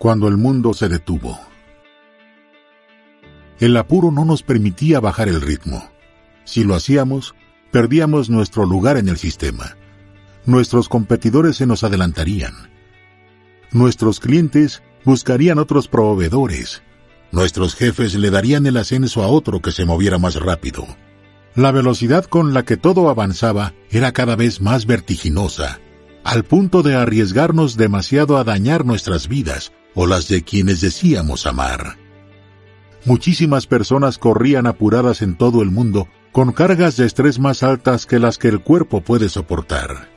Cuando el mundo se detuvo. El apuro no nos permitía bajar el ritmo. Si lo hacíamos, perdíamos nuestro lugar en el sistema. Nuestros competidores se nos adelantarían. Nuestros clientes buscarían otros proveedores. Nuestros jefes le darían el ascenso a otro que se moviera más rápido. La velocidad con la que todo avanzaba era cada vez más vertiginosa, al punto de arriesgarnos demasiado a dañar nuestras vidas o las de quienes decíamos amar. Muchísimas personas corrían apuradas en todo el mundo con cargas de estrés más altas que las que el cuerpo puede soportar.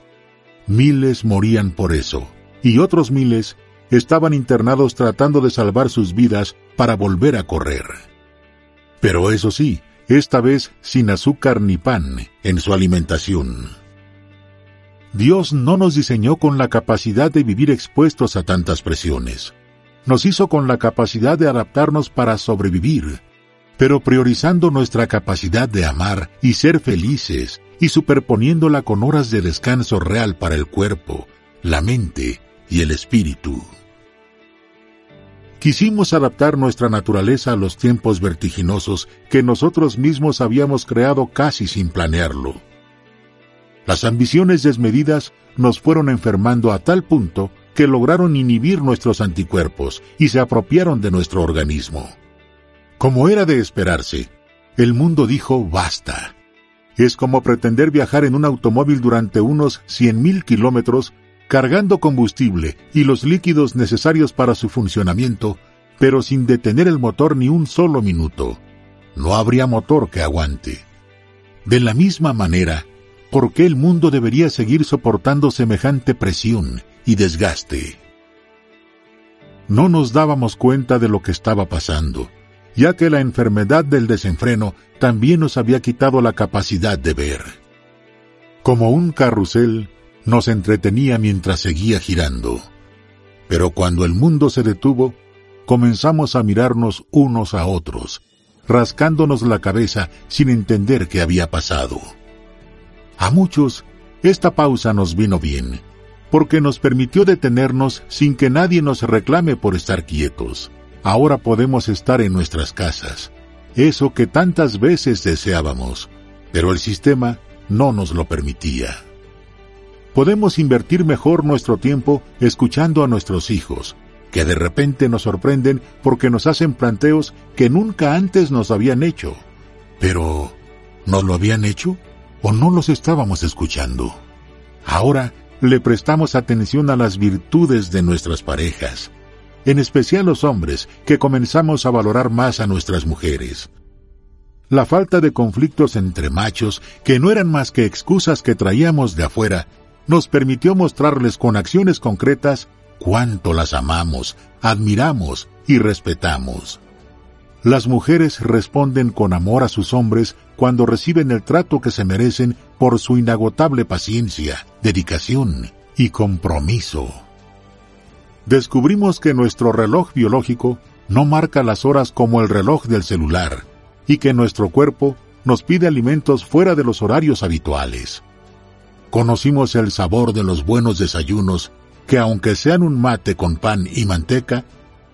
Miles morían por eso, y otros miles estaban internados tratando de salvar sus vidas para volver a correr. Pero eso sí, esta vez sin azúcar ni pan en su alimentación. Dios no nos diseñó con la capacidad de vivir expuestos a tantas presiones. Nos hizo con la capacidad de adaptarnos para sobrevivir, pero priorizando nuestra capacidad de amar y ser felices y superponiéndola con horas de descanso real para el cuerpo, la mente y el espíritu. Quisimos adaptar nuestra naturaleza a los tiempos vertiginosos que nosotros mismos habíamos creado casi sin planearlo. Las ambiciones desmedidas nos fueron enfermando a tal punto que lograron inhibir nuestros anticuerpos y se apropiaron de nuestro organismo. Como era de esperarse, el mundo dijo basta. Es como pretender viajar en un automóvil durante unos 100.000 kilómetros cargando combustible y los líquidos necesarios para su funcionamiento, pero sin detener el motor ni un solo minuto. No habría motor que aguante. De la misma manera, ¿por qué el mundo debería seguir soportando semejante presión y desgaste? No nos dábamos cuenta de lo que estaba pasando, ya que la enfermedad del desenfreno también nos había quitado la capacidad de ver. Como un carrusel, nos entretenía mientras seguía girando. Pero cuando el mundo se detuvo, comenzamos a mirarnos unos a otros, rascándonos la cabeza sin entender qué había pasado. A muchos, esta pausa nos vino bien, porque nos permitió detenernos sin que nadie nos reclame por estar quietos. Ahora podemos estar en nuestras casas, eso que tantas veces deseábamos, pero el sistema no nos lo permitía podemos invertir mejor nuestro tiempo escuchando a nuestros hijos, que de repente nos sorprenden porque nos hacen planteos que nunca antes nos habían hecho. Pero, ¿nos lo habían hecho o no los estábamos escuchando? Ahora le prestamos atención a las virtudes de nuestras parejas, en especial los hombres, que comenzamos a valorar más a nuestras mujeres. La falta de conflictos entre machos, que no eran más que excusas que traíamos de afuera, nos permitió mostrarles con acciones concretas cuánto las amamos, admiramos y respetamos. Las mujeres responden con amor a sus hombres cuando reciben el trato que se merecen por su inagotable paciencia, dedicación y compromiso. Descubrimos que nuestro reloj biológico no marca las horas como el reloj del celular y que nuestro cuerpo nos pide alimentos fuera de los horarios habituales. Conocimos el sabor de los buenos desayunos que aunque sean un mate con pan y manteca,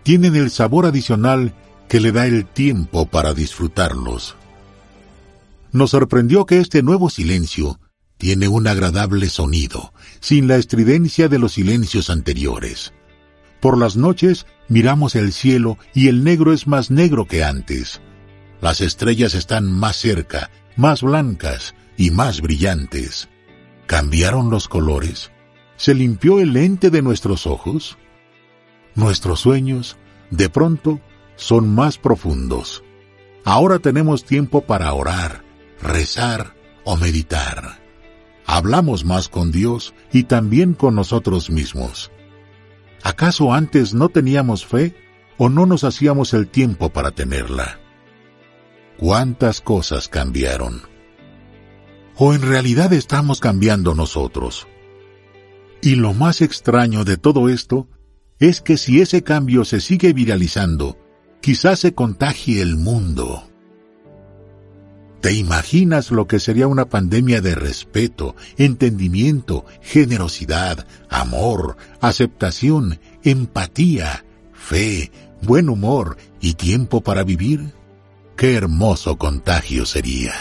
tienen el sabor adicional que le da el tiempo para disfrutarlos. Nos sorprendió que este nuevo silencio tiene un agradable sonido, sin la estridencia de los silencios anteriores. Por las noches miramos el cielo y el negro es más negro que antes. Las estrellas están más cerca, más blancas y más brillantes. ¿Cambiaron los colores? ¿Se limpió el lente de nuestros ojos? Nuestros sueños, de pronto, son más profundos. Ahora tenemos tiempo para orar, rezar o meditar. Hablamos más con Dios y también con nosotros mismos. ¿Acaso antes no teníamos fe o no nos hacíamos el tiempo para tenerla? ¿Cuántas cosas cambiaron? ¿O en realidad estamos cambiando nosotros? Y lo más extraño de todo esto es que si ese cambio se sigue viralizando, quizás se contagie el mundo. ¿Te imaginas lo que sería una pandemia de respeto, entendimiento, generosidad, amor, aceptación, empatía, fe, buen humor y tiempo para vivir? Qué hermoso contagio sería.